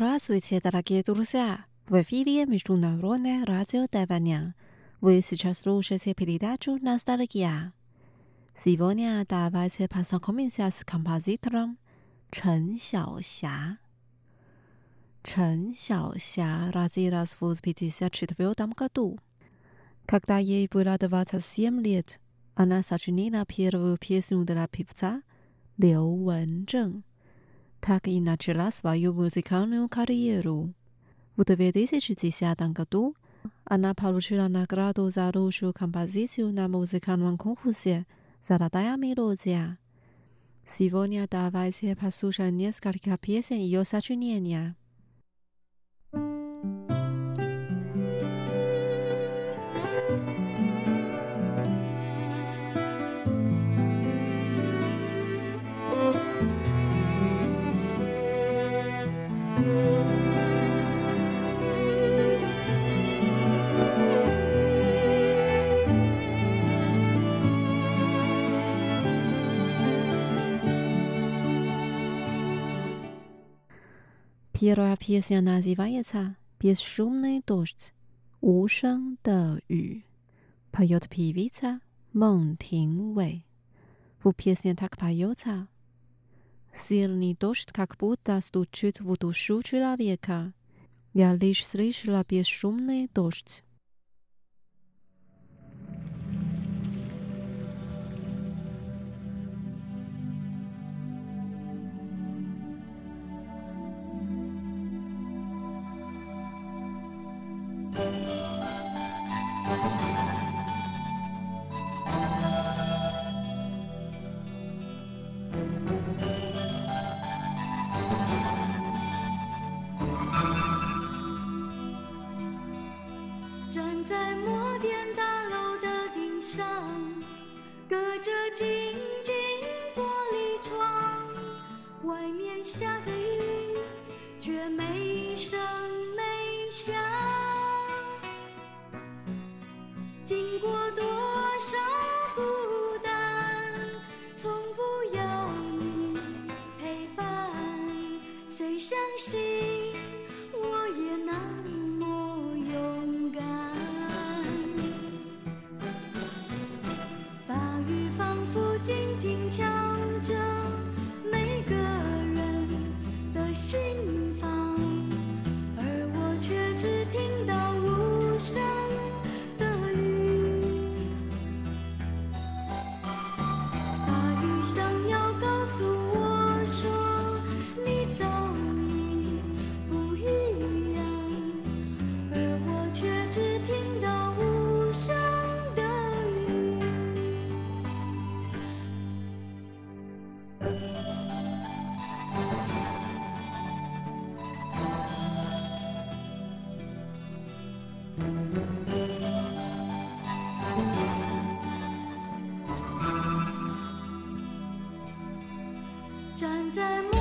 Здравствуйте, дорогие друзья! В эфире Международное радио Тайваня. Вы сейчас слушаете передачу «Ностальгия». Сегодня давайте познакомимся с композитором Чен Сяося Чен Xiaoxia родилась в 1954 году. Когда ей было 27 лет, она сочинила первую песню для певца Лю Вэньчжэнь. Так и начала свою музыкальную карьеру. В 2010 году она получила награду за лучшую композицию на музыкальном конкурсе «Золотая мелодия». Сегодня давайте послушаем несколько песен ее сочинения. Первая песня называется «Бесшумный дождь», 无声的雨。Поет певица Мон Тин Вэй. В песне так поется. Сильный дождь как будто стучит в душу человека. Я лишь слышала бесшумный дождь. Esta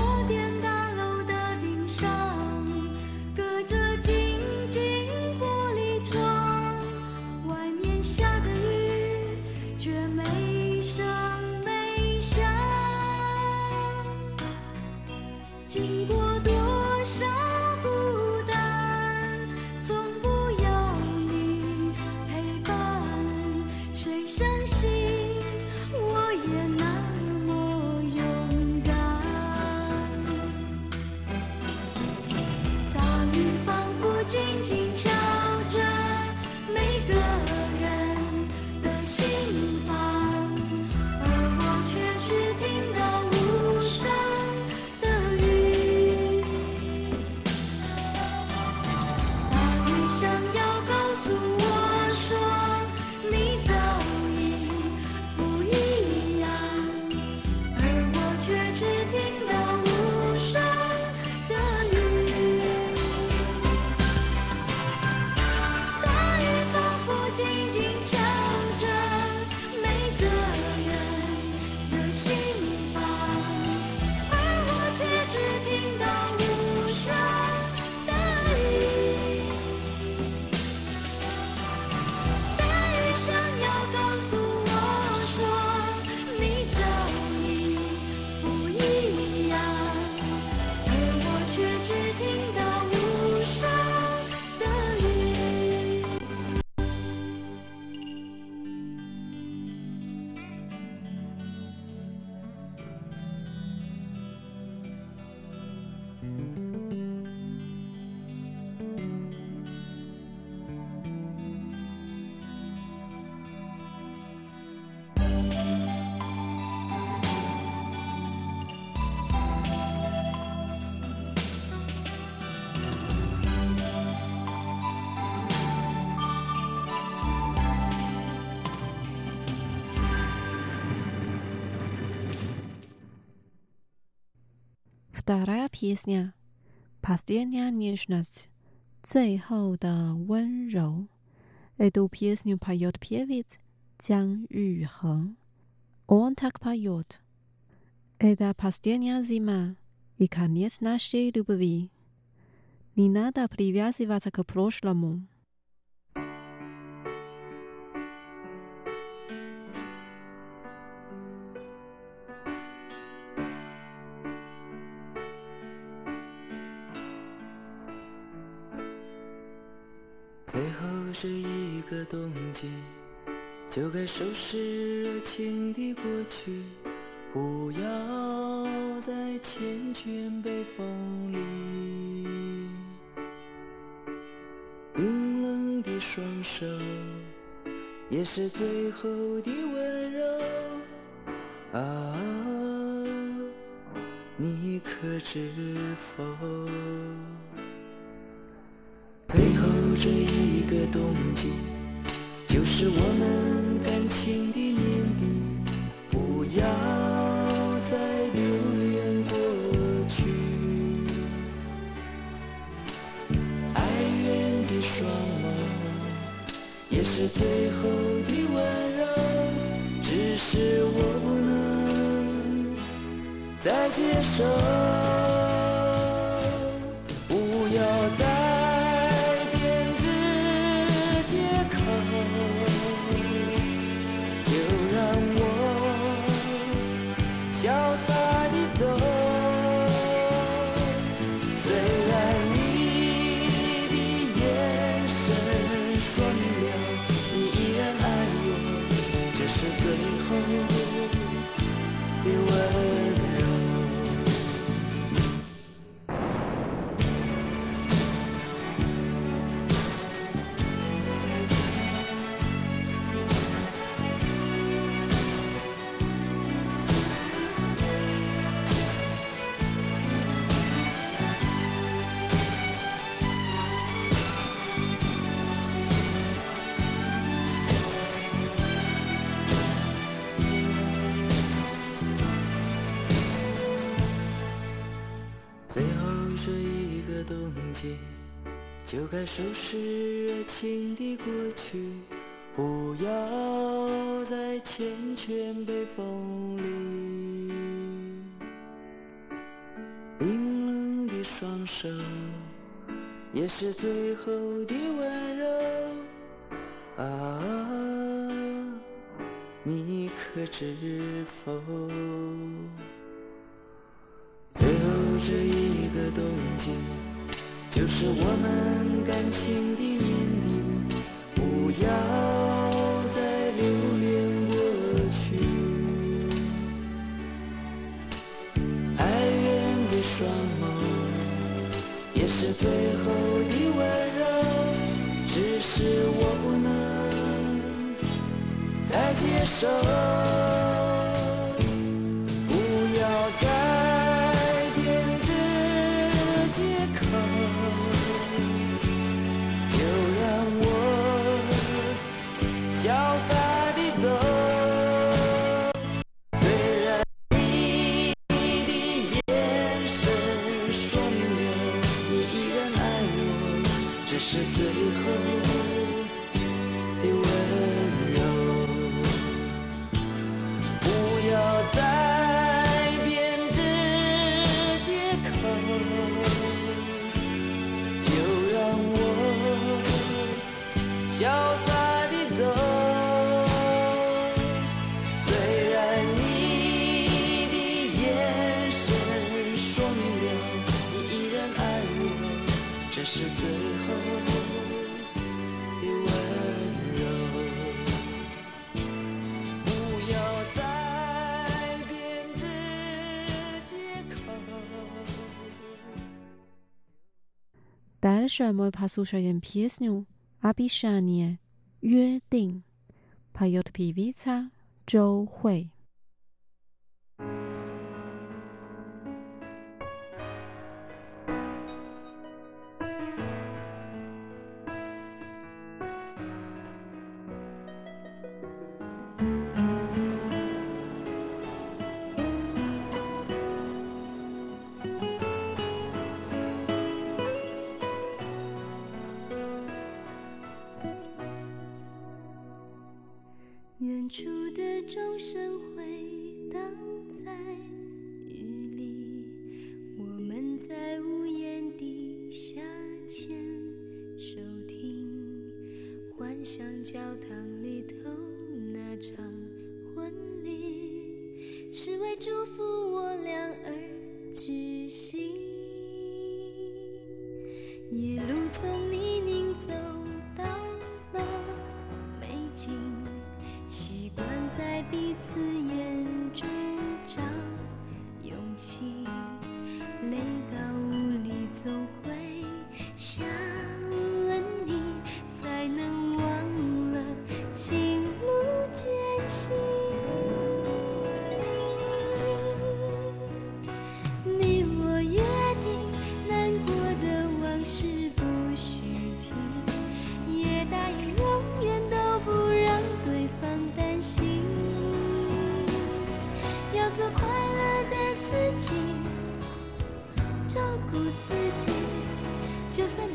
Вторая песня «Последняя нежность» —最后的温柔。Эту песню поет певец Цян Юхен. Он так поет. Это последняя зима и конец нашей любви. Не надо привязываться к прошлому. 是一个冬季，就该收拾热情的过去，不要再缱绻北风里。冰冷的双手，也是最后的温柔。啊，你可知否？这一个冬季，就是我们感情的年底，不要再留恋过去。哀怨的双眸，也是最后的温柔，只是我不能再接受。就该收拾热情的过去，不要再缱绻北风里。冰冷的双手，也是最后的温柔。啊，你可知否？最后一个冬季。就是我们感情的年底，不要再留恋过去。哀怨的双眸，也是最后的温柔，只是我不能再接受。我们会把宿舍的撇字念，阿比是阿尼的约定，排约的皮维擦周会。教堂里头那场。照顾自己，就算。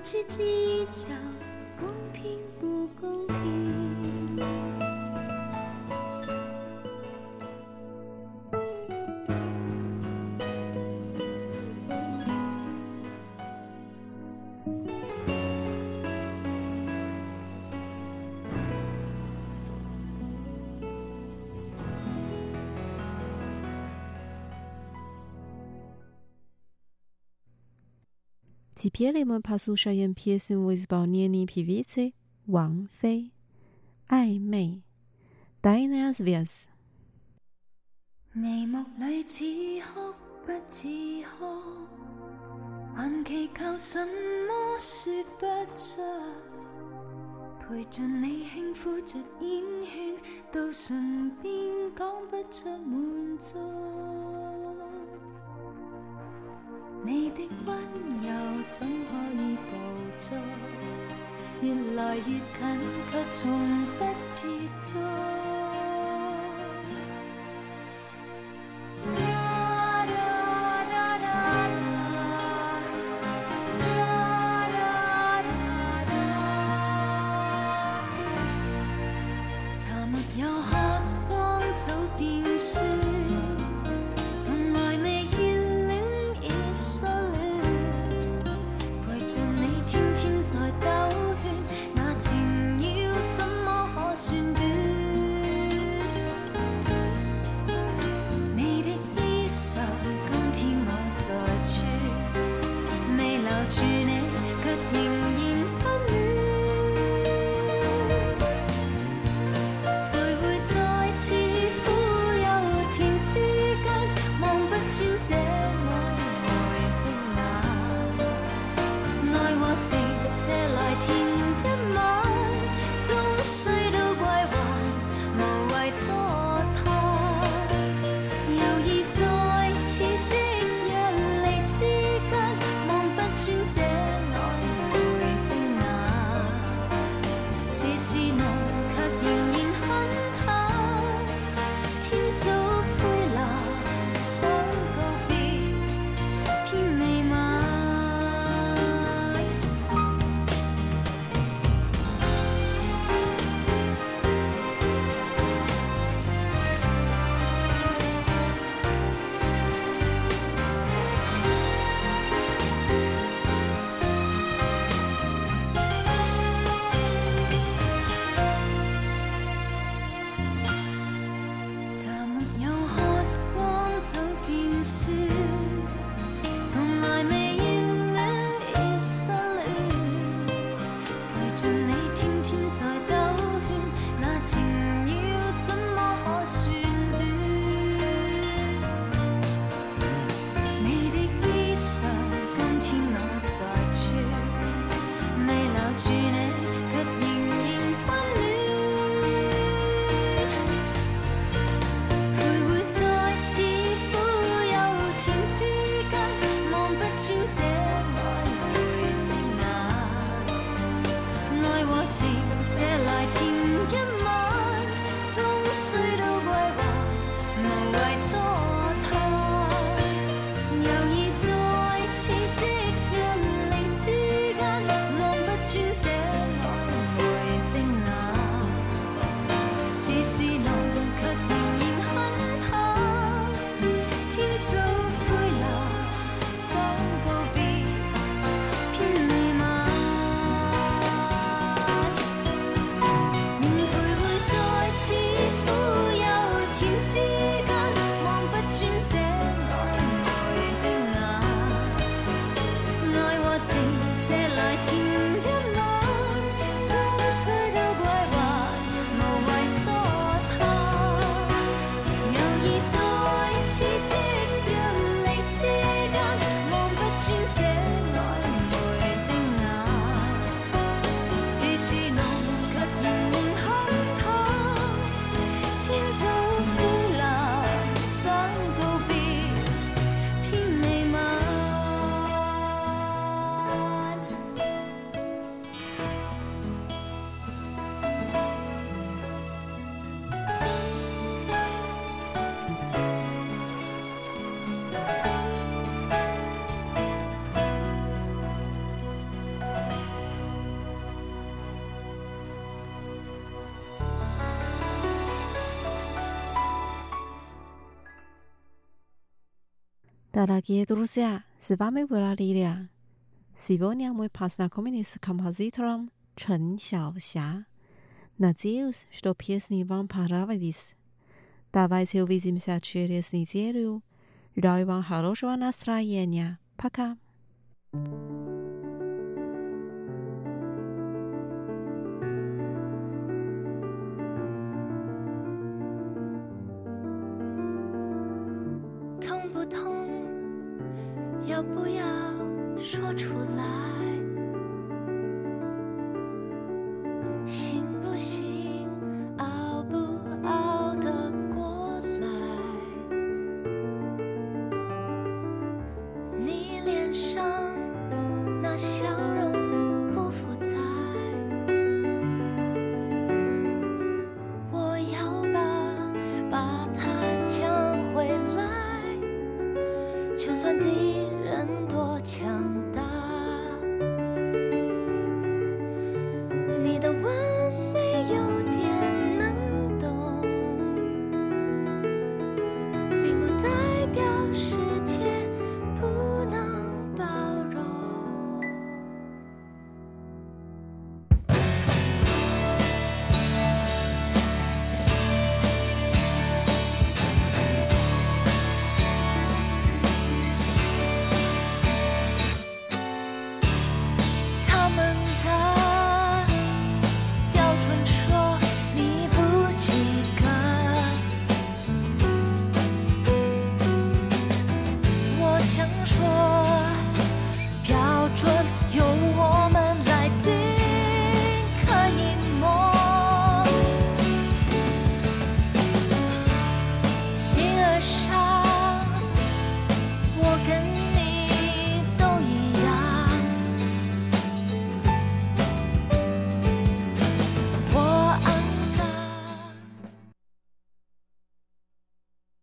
不去计较公平不公平。別了，我怕蘇 o 因 piesin 會失望。年輕的皮維茨，王妃，愛美，deine Aswias。你的温柔怎可以捕捉？越来越近，却从不接触。穿这。Дорогие друзья, с вами была Сегодня мы познакомились с композитором Чен Xiaoxia. Надеюсь, что песни вам понравились. Давайте увидимся через неделю. Желаю вам хорошего настроения. Пока. thank you